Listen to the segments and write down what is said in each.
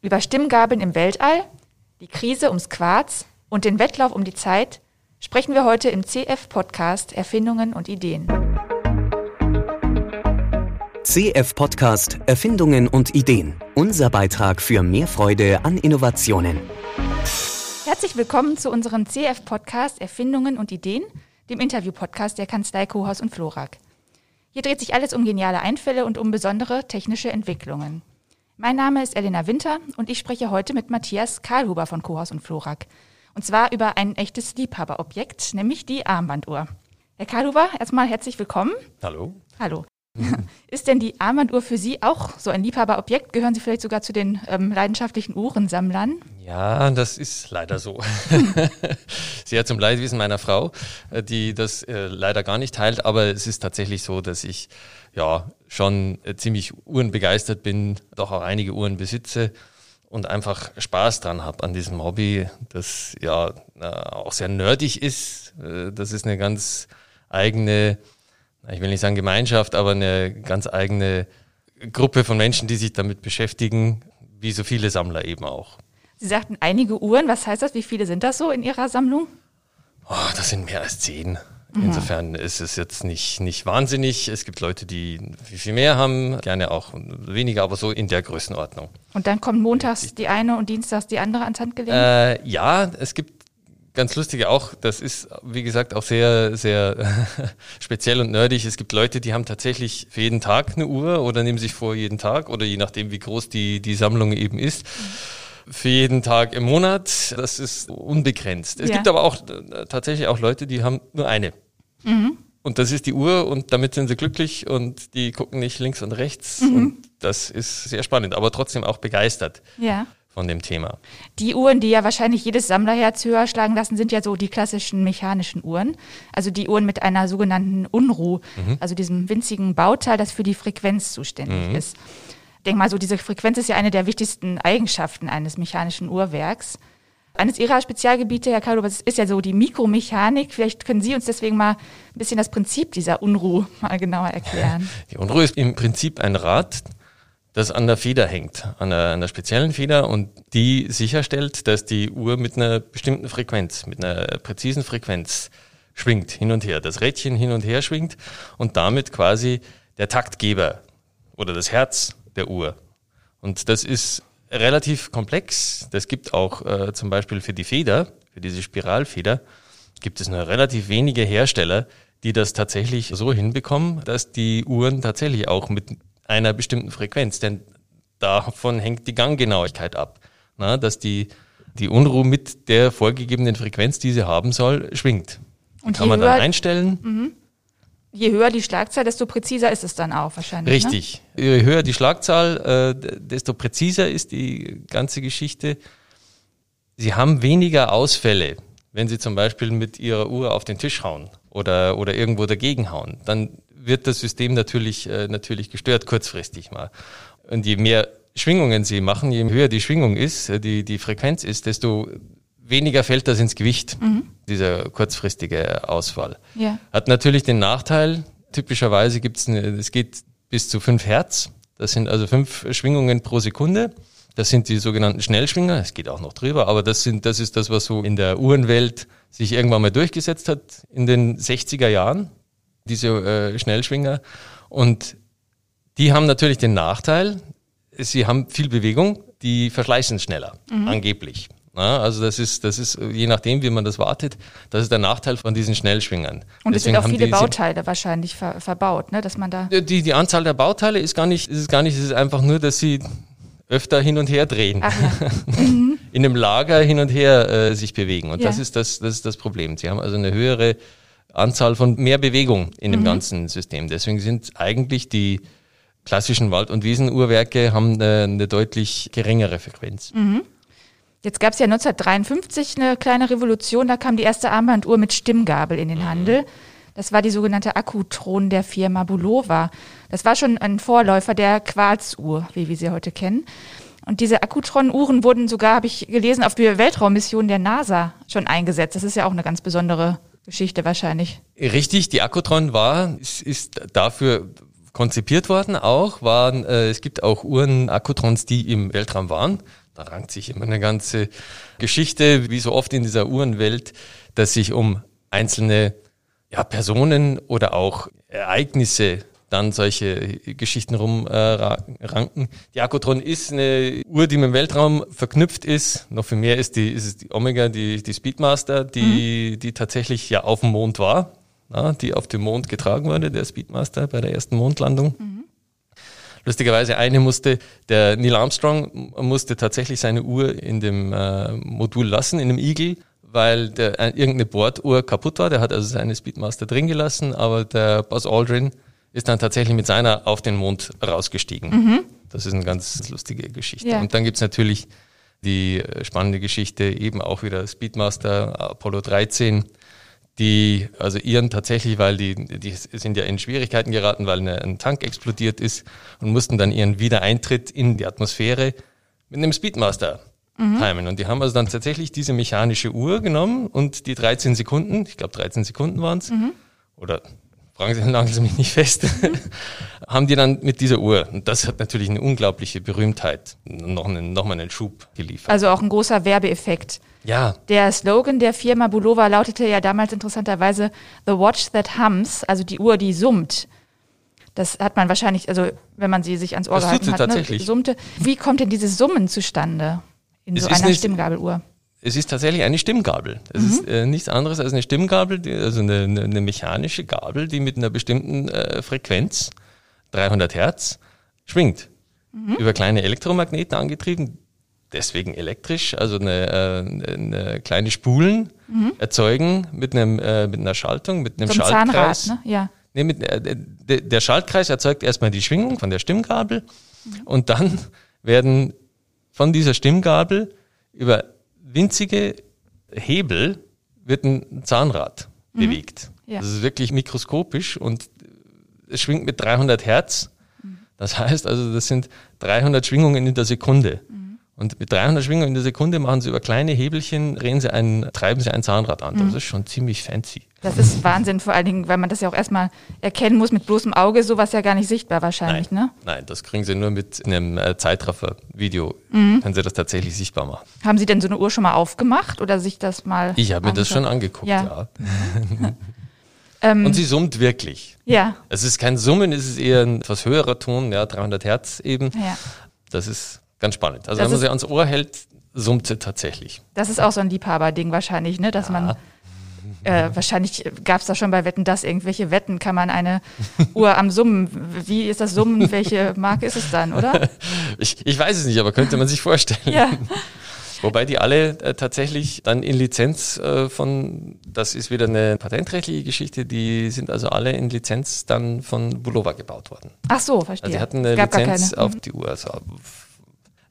Über Stimmgabeln im Weltall, die Krise ums Quarz und den Wettlauf um die Zeit sprechen wir heute im CF-Podcast Erfindungen und Ideen. CF-Podcast Erfindungen und Ideen. Unser Beitrag für mehr Freude an Innovationen. Herzlich willkommen zu unserem CF-Podcast Erfindungen und Ideen, dem Interview-Podcast der Kanzlei Kohaus und Florak. Hier dreht sich alles um geniale Einfälle und um besondere technische Entwicklungen. Mein Name ist Elena Winter und ich spreche heute mit Matthias Karlhuber von Kohaus und Florak. Und zwar über ein echtes Liebhaberobjekt, nämlich die Armbanduhr. Herr Karlhuber, erstmal herzlich willkommen. Hallo. Hallo. Ist denn die Armbanduhr für Sie auch so ein Liebhaberobjekt? Gehören Sie vielleicht sogar zu den ähm, leidenschaftlichen Uhrensammlern? Ja, das ist leider so. Sehr zum Leidwesen meiner Frau, äh, die das äh, leider gar nicht teilt, aber es ist tatsächlich so, dass ich ja schon äh, ziemlich uhrenbegeistert bin, doch auch einige Uhren besitze und einfach Spaß dran habe an diesem Hobby, das ja äh, auch sehr nerdig ist. Äh, das ist eine ganz eigene, ich will nicht sagen Gemeinschaft, aber eine ganz eigene Gruppe von Menschen, die sich damit beschäftigen, wie so viele Sammler eben auch. Sie sagten einige Uhren. Was heißt das? Wie viele sind das so in Ihrer Sammlung? Oh, das sind mehr als zehn. Mhm. Insofern ist es jetzt nicht, nicht wahnsinnig. Es gibt Leute, die viel, viel mehr haben, gerne auch weniger, aber so in der Größenordnung. Und dann kommt montags die eine und dienstags die andere ans Handgelenk? Äh, ja, es gibt ganz lustige auch, das ist wie gesagt auch sehr, sehr speziell und nerdig. Es gibt Leute, die haben tatsächlich für jeden Tag eine Uhr oder nehmen sich vor jeden Tag oder je nachdem, wie groß die, die Sammlung eben ist. Für jeden Tag im Monat. Das ist unbegrenzt. Es ja. gibt aber auch äh, tatsächlich auch Leute, die haben nur eine. Mhm. Und das ist die Uhr und damit sind sie glücklich und die gucken nicht links und rechts. Mhm. Und das ist sehr spannend, aber trotzdem auch begeistert. Ja von dem Thema. Die Uhren, die ja wahrscheinlich jedes Sammlerherz höher schlagen lassen, sind ja so die klassischen mechanischen Uhren. Also die Uhren mit einer sogenannten Unruh, mhm. also diesem winzigen Bauteil, das für die Frequenz zuständig mhm. ist denke mal so, diese Frequenz ist ja eine der wichtigsten Eigenschaften eines mechanischen Uhrwerks. Eines Ihrer Spezialgebiete, Herr Carlo, ist ja so die Mikromechanik. Vielleicht können Sie uns deswegen mal ein bisschen das Prinzip dieser Unruhe mal genauer erklären. Die Unruhe ist im Prinzip ein Rad, das an der Feder hängt, an einer, einer speziellen Feder und die sicherstellt, dass die Uhr mit einer bestimmten Frequenz, mit einer präzisen Frequenz schwingt, hin und her. Das Rädchen hin und her schwingt und damit quasi der Taktgeber oder das Herz der Uhr. Und das ist relativ komplex. Das gibt auch äh, zum Beispiel für die Feder, für diese Spiralfeder, gibt es nur relativ wenige Hersteller, die das tatsächlich so hinbekommen, dass die Uhren tatsächlich auch mit einer bestimmten Frequenz, denn davon hängt die Ganggenauigkeit ab, na, dass die, die Unruhe mit der vorgegebenen Frequenz, die sie haben soll, schwingt. Und kann man dann einstellen. Mhm je höher die Schlagzahl, desto präziser ist es dann auch wahrscheinlich. Ne? Richtig. Ne? Je höher die Schlagzahl, äh, desto präziser ist die ganze Geschichte. Sie haben weniger Ausfälle, wenn Sie zum Beispiel mit Ihrer Uhr auf den Tisch hauen oder, oder irgendwo dagegen hauen. Dann wird das System natürlich, äh, natürlich gestört, kurzfristig mal. Und je mehr Schwingungen Sie machen, je höher die Schwingung ist, äh, die, die Frequenz ist, desto weniger fällt das ins Gewicht, mhm. dieser kurzfristige Ausfall. Ja. Hat natürlich den Nachteil, typischerweise gibt es, es geht bis zu fünf Hertz. Das sind also fünf Schwingungen pro Sekunde. Das sind die sogenannten Schnellschwinger. Es geht auch noch drüber, aber das sind, das ist das, was so in der Uhrenwelt sich irgendwann mal durchgesetzt hat in den 60er Jahren. Diese äh, Schnellschwinger. Und die haben natürlich den Nachteil, sie haben viel Bewegung, die verschleißen schneller, mhm. angeblich. Ja, also das ist, das ist, je nachdem, wie man das wartet, das ist der Nachteil von diesen Schnellschwingern. Und es sind auch viele Bauteile wahrscheinlich ver, verbaut, ne, dass man da. Die, die Anzahl der Bauteile ist gar nicht, ist es gar nicht, es ist einfach nur, dass sie öfter hin und her drehen. Mhm. In einem Lager hin und her äh, sich bewegen. Und ja. das ist das, das ist das Problem. Sie haben also eine höhere Anzahl von mehr Bewegung in dem mhm. ganzen System. Deswegen sind eigentlich die klassischen Wald- und Wiesenuhrwerke haben eine, eine deutlich geringere Frequenz. Mhm. Jetzt gab es ja 1953 eine kleine Revolution, da kam die erste Armbanduhr mit Stimmgabel in den Handel. Das war die sogenannte Akkutron der Firma Bulova. Das war schon ein Vorläufer der Quarzuhr, wie wir sie heute kennen. Und diese Akkutron-Uhren wurden sogar, habe ich gelesen, auf die Weltraummission der NASA schon eingesetzt. Das ist ja auch eine ganz besondere Geschichte wahrscheinlich. Richtig, die Akkutron war, ist, ist dafür konzipiert worden auch, waren, äh, es gibt auch Uhren, Akkutrons, die im Weltraum waren. Da rankt sich immer eine ganze Geschichte, wie so oft in dieser Uhrenwelt, dass sich um einzelne ja, Personen oder auch Ereignisse dann solche Geschichten rumranken. Äh, die Akkutron ist eine Uhr, die mit dem Weltraum verknüpft ist. Noch viel mehr ist die, ist es die Omega, die, die Speedmaster, die, mhm. die tatsächlich ja auf dem Mond war, ja, die auf dem Mond getragen wurde, der Speedmaster bei der ersten Mondlandung. Mhm. Lustigerweise eine musste, der Neil Armstrong musste tatsächlich seine Uhr in dem äh, Modul lassen, in dem Eagle, weil der, äh, irgendeine Borduhr kaputt war. Der hat also seine Speedmaster drin gelassen, aber der Buzz Aldrin ist dann tatsächlich mit seiner auf den Mond rausgestiegen. Mhm. Das ist eine ganz lustige Geschichte. Ja. Und dann gibt's natürlich die äh, spannende Geschichte, eben auch wieder Speedmaster Apollo 13, die also ihren tatsächlich, weil die, die sind ja in Schwierigkeiten geraten, weil eine, ein Tank explodiert ist und mussten dann ihren Wiedereintritt in die Atmosphäre mit einem Speedmaster mhm. timen. Und die haben also dann tatsächlich diese mechanische Uhr genommen und die 13 Sekunden, ich glaube 13 Sekunden waren's mhm. oder fragen Sie, mich nicht fest, haben die dann mit dieser Uhr, und das hat natürlich eine unglaubliche Berühmtheit, noch einen, noch mal einen Schub geliefert. Also auch ein großer Werbeeffekt. Ja. Der Slogan der Firma Bulova lautete ja damals interessanterweise The Watch That Hums, also die Uhr, die summt. Das hat man wahrscheinlich, also wenn man sie sich ans Ohr das gehalten hat, ne, tatsächlich. Ne, summte. Wie kommt denn dieses Summen zustande in es so einer nicht, Stimmgabeluhr? Es ist tatsächlich eine Stimmgabel. Es mhm. ist äh, nichts anderes als eine Stimmgabel, die, also eine, eine, mechanische Gabel, die mit einer bestimmten äh, Frequenz, 300 Hertz, schwingt. Mhm. Über kleine Elektromagneten angetrieben, deswegen elektrisch, also eine, äh, eine kleine Spulen mhm. erzeugen mit einem äh, mit einer Schaltung, mit einem so Schaltkreis. Zahnrad, ne? Ja. Nee, mit, äh, der Schaltkreis erzeugt erstmal die Schwingung von der Stimmgabel mhm. und dann werden von dieser Stimmgabel über winzige Hebel wird ein Zahnrad mhm. bewegt. Ja. Das ist wirklich mikroskopisch und es schwingt mit 300 Hertz. Mhm. Das heißt also, das sind 300 Schwingungen in der Sekunde. Mhm. Und mit 300 Schwingungen in der Sekunde machen sie über kleine Hebelchen, drehen sie ein, treiben sie ein Zahnrad an. Das mhm. ist schon ziemlich fancy. Das ist Wahnsinn, vor allen Dingen, weil man das ja auch erstmal erkennen muss mit bloßem Auge, sowas ja gar nicht sichtbar wahrscheinlich, nein, ne? Nein, das kriegen sie nur mit einem äh, Zeitraffer-Video, mhm. können sie das tatsächlich sichtbar machen. Haben Sie denn so eine Uhr schon mal aufgemacht oder sich das mal Ich habe mir das schon angeguckt, ja. ja. Ähm, Und sie summt wirklich. Ja. Es ist kein Summen, es ist eher ein etwas höherer Ton, ja, 300 Hertz eben. Ja. Das ist Ganz spannend. Also das wenn man sie ans Ohr hält, summt sie tatsächlich. Das ist auch so ein Liebhaberding wahrscheinlich, ne? Dass ja. man äh, wahrscheinlich gab es da schon bei Wetten das irgendwelche Wetten, kann man eine Uhr am Summen, wie ist das Summen, welche Marke ist es dann, oder? Ich, ich weiß es nicht, aber könnte man sich vorstellen. Ja. Wobei die alle äh, tatsächlich dann in Lizenz äh, von, das ist wieder eine patentrechtliche Geschichte, die sind also alle in Lizenz dann von Bulova gebaut worden. Ach so, verstehe. Also die hatten eine Gab Lizenz auf mhm. die Uhr. Also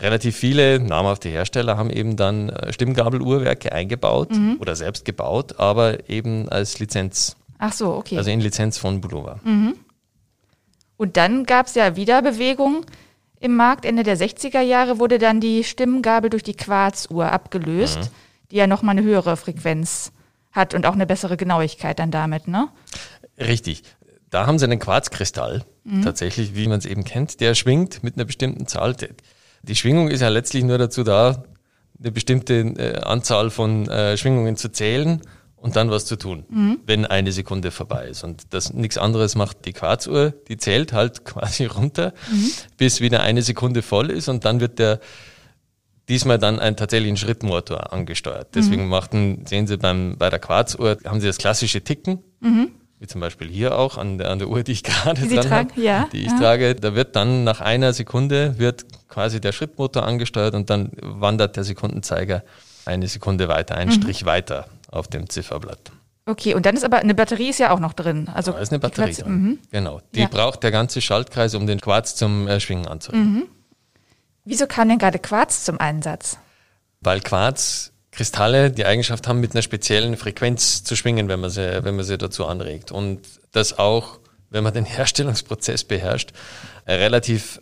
relativ viele namhafte Hersteller haben eben dann äh, Stimmgabeluhrwerke eingebaut mhm. oder selbst gebaut, aber eben als Lizenz. Ach so, okay. Also in Lizenz von Bulova. Mhm. Und dann gab es ja wieder Bewegung im Markt. Ende der 60er Jahre wurde dann die Stimmgabel durch die Quarzuhr abgelöst, mhm. die ja nochmal eine höhere Frequenz hat und auch eine bessere Genauigkeit dann damit, ne? Richtig. Da haben sie einen Quarzkristall, mhm. tatsächlich, wie man es eben kennt, der schwingt mit einer bestimmten Zahl die Schwingung ist ja letztlich nur dazu da, eine bestimmte äh, Anzahl von äh, Schwingungen zu zählen und dann was zu tun, mhm. wenn eine Sekunde vorbei ist. Und das nichts anderes macht die Quarzuhr, die zählt halt quasi runter, mhm. bis wieder eine Sekunde voll ist und dann wird der diesmal dann einen tatsächlichen Schrittmotor angesteuert. Deswegen mhm. machten, sehen Sie beim, bei der Quarzuhr, haben Sie das klassische Ticken. Wie zum Beispiel hier auch an der, an der Uhr, die ich gerade die dran habe, ja, die ich ja. trage, da wird dann nach einer Sekunde wird quasi der Schrittmotor angesteuert und dann wandert der Sekundenzeiger eine Sekunde weiter, einen mhm. Strich weiter auf dem Zifferblatt. Okay, und dann ist aber eine Batterie ist ja auch noch drin. Also da ist eine Batterie drin. Mhm. Genau. Die ja. braucht der ganze Schaltkreis, um den Quarz zum äh, Schwingen anzuregen. Mhm. Wieso kam denn gerade Quarz zum Einsatz? Weil Quarz Kristalle die Eigenschaft haben, mit einer speziellen Frequenz zu schwingen, wenn man sie, wenn man sie dazu anregt. Und das auch, wenn man den Herstellungsprozess beherrscht, äh, relativ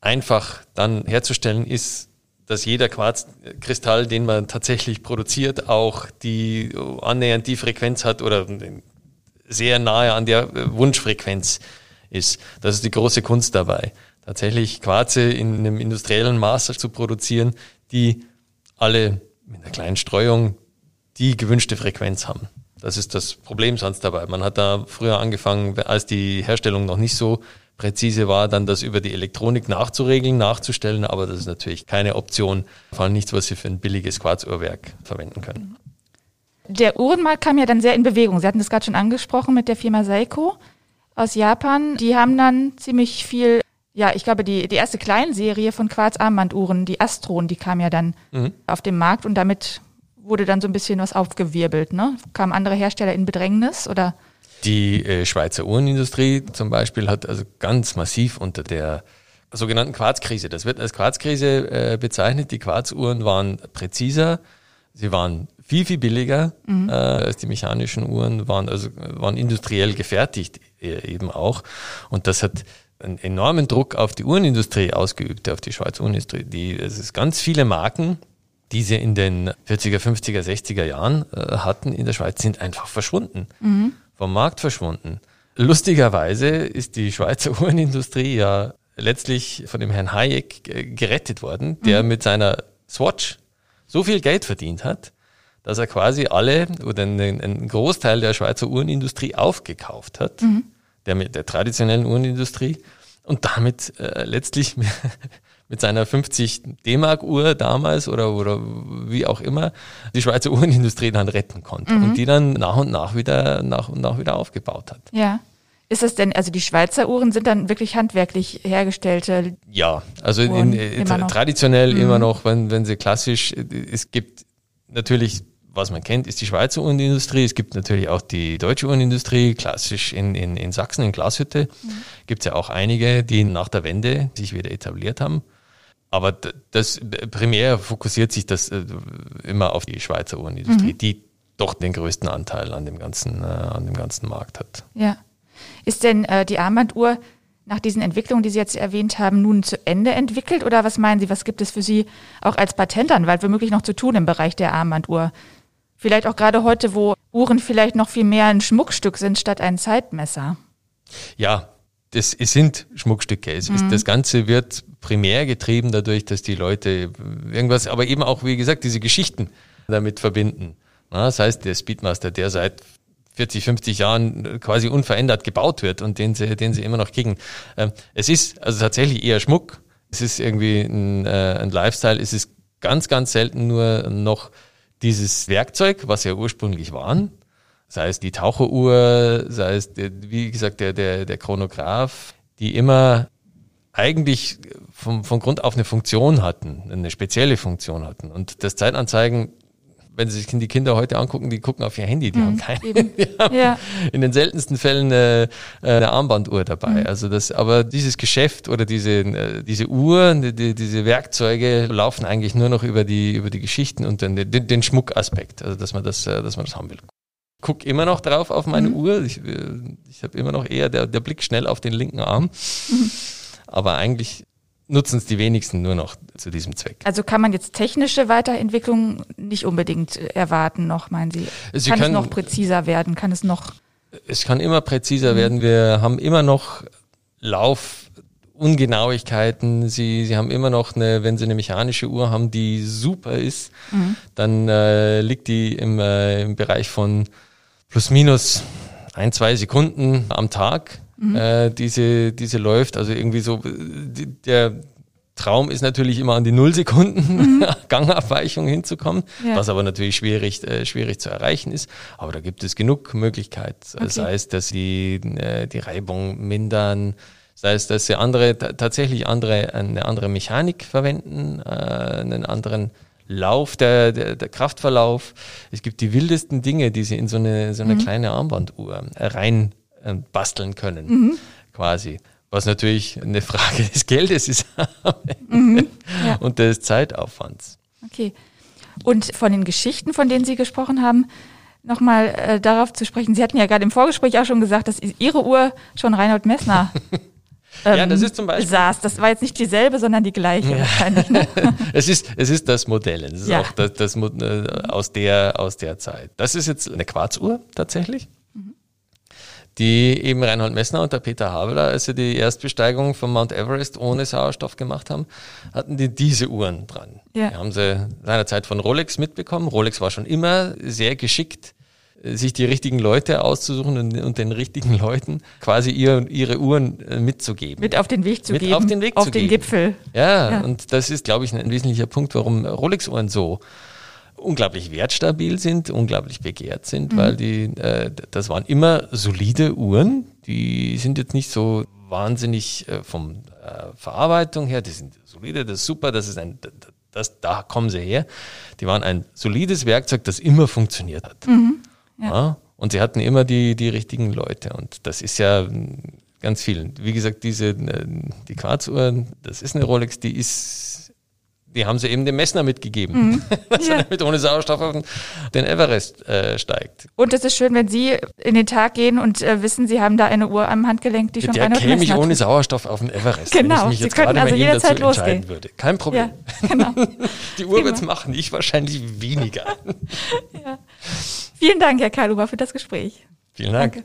einfach dann herzustellen ist, dass jeder Quarzkristall, den man tatsächlich produziert, auch die annähernd die Frequenz hat oder sehr nahe an der äh, Wunschfrequenz ist. Das ist die große Kunst dabei tatsächlich Quarze in einem industriellen Maß zu produzieren, die alle mit einer kleinen Streuung die gewünschte Frequenz haben. Das ist das Problem sonst dabei. Man hat da früher angefangen, als die Herstellung noch nicht so präzise war, dann das über die Elektronik nachzuregeln, nachzustellen, aber das ist natürlich keine Option, vor allem nichts, was Sie für ein billiges Quarzuhrwerk verwenden können. Der Uhrenmarkt kam ja dann sehr in Bewegung. Sie hatten das gerade schon angesprochen mit der Firma Seiko aus Japan. Die haben dann ziemlich viel, ja, ich glaube, die, die erste Kleinserie von Quarzarmbanduhren, die Astron, die kam ja dann mhm. auf den Markt und damit wurde dann so ein bisschen was aufgewirbelt. Ne? Kamen andere Hersteller in Bedrängnis oder? Die äh, Schweizer Uhrenindustrie zum Beispiel hat also ganz massiv unter der sogenannten Quarzkrise, das wird als Quarzkrise äh, bezeichnet. Die Quarzuhren waren präziser, sie waren viel, viel billiger mhm. äh, als die mechanischen Uhren, waren also waren industriell gefertigt äh, eben auch. Und das hat einen enormen Druck auf die Uhrenindustrie ausgeübt, auf die Schweizer Uhrenindustrie. Die, es ist ganz viele Marken, die sie in den 40er, 50er, 60er Jahren äh, hatten in der Schweiz, sind einfach verschwunden. Mhm. Vom Markt verschwunden. Lustigerweise ist die Schweizer Uhrenindustrie ja letztlich von dem Herrn Hayek gerettet worden, der mhm. mit seiner Swatch so viel Geld verdient hat, dass er quasi alle oder einen, einen Großteil der Schweizer Uhrenindustrie aufgekauft hat, mhm. Der mit der traditionellen Uhrenindustrie und damit äh, letztlich mit seiner 50 D-Mark-Uhr damals oder, oder wie auch immer die Schweizer Uhrenindustrie dann retten konnte mhm. und die dann nach und nach wieder nach und nach wieder aufgebaut hat. Ja. Ist das denn, also die Schweizer Uhren sind dann wirklich handwerklich hergestellte? Ja, also in, in, immer traditionell mhm. immer noch, wenn, wenn sie klassisch, es gibt natürlich was man kennt, ist die Schweizer Uhrenindustrie. Es gibt natürlich auch die deutsche Uhrenindustrie, klassisch in, in, in Sachsen, in Glashütte. Mhm. Gibt es ja auch einige, die nach der Wende sich wieder etabliert haben. Aber das primär fokussiert sich das äh, immer auf die Schweizer Uhrenindustrie, mhm. die doch den größten Anteil an dem ganzen, äh, an dem ganzen Markt hat. Ja. Ist denn äh, die Armbanduhr nach diesen Entwicklungen, die Sie jetzt erwähnt haben, nun zu Ende entwickelt? Oder was meinen Sie, was gibt es für Sie auch als Patentanwalt womöglich noch zu tun im Bereich der Armbanduhr? Vielleicht auch gerade heute, wo Uhren vielleicht noch viel mehr ein Schmuckstück sind statt ein Zeitmesser. Ja, das es sind Schmuckstücke. Es mhm. ist, das Ganze wird primär getrieben dadurch, dass die Leute irgendwas, aber eben auch, wie gesagt, diese Geschichten damit verbinden. das heißt, der Speedmaster, der seit 40, 50 Jahren quasi unverändert gebaut wird und den sie, den sie immer noch kriegen. Ähm, es ist also tatsächlich eher Schmuck. Es ist irgendwie ein, äh, ein Lifestyle. Es ist ganz, ganz selten nur noch dieses Werkzeug, was ja ursprünglich waren, sei es die Taucheruhr, sei es, der, wie gesagt, der, der, der Chronograph, die immer eigentlich vom, von Grund auf eine Funktion hatten, eine spezielle Funktion hatten. Und das Zeitanzeigen wenn Sie sich die Kinder heute angucken, die gucken auf ihr Handy, die mhm, haben keine. Die haben ja. In den seltensten Fällen eine, eine Armbanduhr dabei. Mhm. Also das, aber dieses Geschäft oder diese, diese Uhr, die, diese Werkzeuge laufen eigentlich nur noch über die, über die Geschichten und den, den, den Schmuckaspekt, also dass man das, dass man das haben will. Guck immer noch drauf auf meine mhm. Uhr. Ich, ich habe immer noch eher der, der Blick schnell auf den linken Arm. Mhm. Aber eigentlich nutzen es die wenigsten nur noch zu diesem Zweck. Also kann man jetzt technische Weiterentwicklung nicht unbedingt erwarten noch, meinen Sie? Sie kann können, es noch präziser werden? Kann es noch? Es kann immer präziser mhm. werden. Wir haben immer noch Laufungenauigkeiten. Sie, Sie haben immer noch eine, wenn Sie eine mechanische Uhr haben, die super ist, mhm. dann äh, liegt die im, äh, im Bereich von plus minus ein, zwei Sekunden am Tag mhm. äh, diese, diese läuft. Also irgendwie so, der Traum ist natürlich immer an die Nullsekunden mhm. Gangabweichung hinzukommen, ja. was aber natürlich schwierig, äh, schwierig zu erreichen ist. Aber da gibt es genug Möglichkeiten. Okay. Sei es, dass sie äh, die Reibung mindern, sei es, dass sie andere, tatsächlich andere, eine andere Mechanik verwenden, äh, einen anderen Lauf, der, der, der Kraftverlauf. Es gibt die wildesten Dinge, die sie in so eine, so eine mhm. kleine Armbanduhr rein basteln können, mhm. quasi. Was natürlich eine Frage des Geldes ist mhm. ja. und des Zeitaufwands. Okay. Und von den Geschichten, von denen Sie gesprochen haben, nochmal äh, darauf zu sprechen. Sie hatten ja gerade im Vorgespräch auch schon gesagt, dass Ihre Uhr schon Reinhold Messner ähm, ja, das ist zum Beispiel. saß. Das war jetzt nicht dieselbe, sondern die gleiche ja. wahrscheinlich. Ne? es, ist, es ist das Modell. Es ist ja. auch das, das, äh, aus, der, aus der Zeit. Das ist jetzt eine Quarzuhr tatsächlich die eben Reinhold Messner und der Peter Habeler, als sie die Erstbesteigung von Mount Everest ohne Sauerstoff gemacht haben, hatten die diese Uhren dran. Ja. Die haben sie seinerzeit von Rolex mitbekommen. Rolex war schon immer sehr geschickt, sich die richtigen Leute auszusuchen und, und den richtigen Leuten quasi ihr, ihre Uhren äh, mitzugeben. Mit auf den Weg zu Mit geben. Auf den Weg auf zu den geben. Gipfel. Ja, Ja. und das ist, glaube ich, ein wesentlicher Punkt, warum Rolex-Uhren so unglaublich wertstabil sind, unglaublich begehrt sind, weil die, äh, das waren immer solide Uhren. Die sind jetzt nicht so wahnsinnig äh, vom äh, Verarbeitung her, die sind solide, das ist super, das ist ein, das, da kommen sie her. Die waren ein solides Werkzeug, das immer funktioniert hat. ja. Und sie hatten immer die, die richtigen Leute. Und das ist ja ganz viel. Wie gesagt, diese, äh, die Quarzuhren, das ist eine Rolex, die ist, die haben sie eben dem Messner mitgegeben, dass Ja. er damit ohne Sauerstoff auf den- Everest äh, steigt. Und es ist schön, wenn Sie in den Tag gehen und äh, wissen, Sie haben da eine Uhr am Handgelenk, die schon Der Reinhold käme ich ohne. Sauerstoff auf den Everest, Genau, wenn ich mich Sie jetzt könnten gerade also bei Ihnen dazu entscheiden losgehen. würde. Kein Problem. Ja, genau. Die Uhr wird's machen, ich wahrscheinlich weniger. Vielen Dank, Herr Karluber, für das Gespräch. Vielen Dank.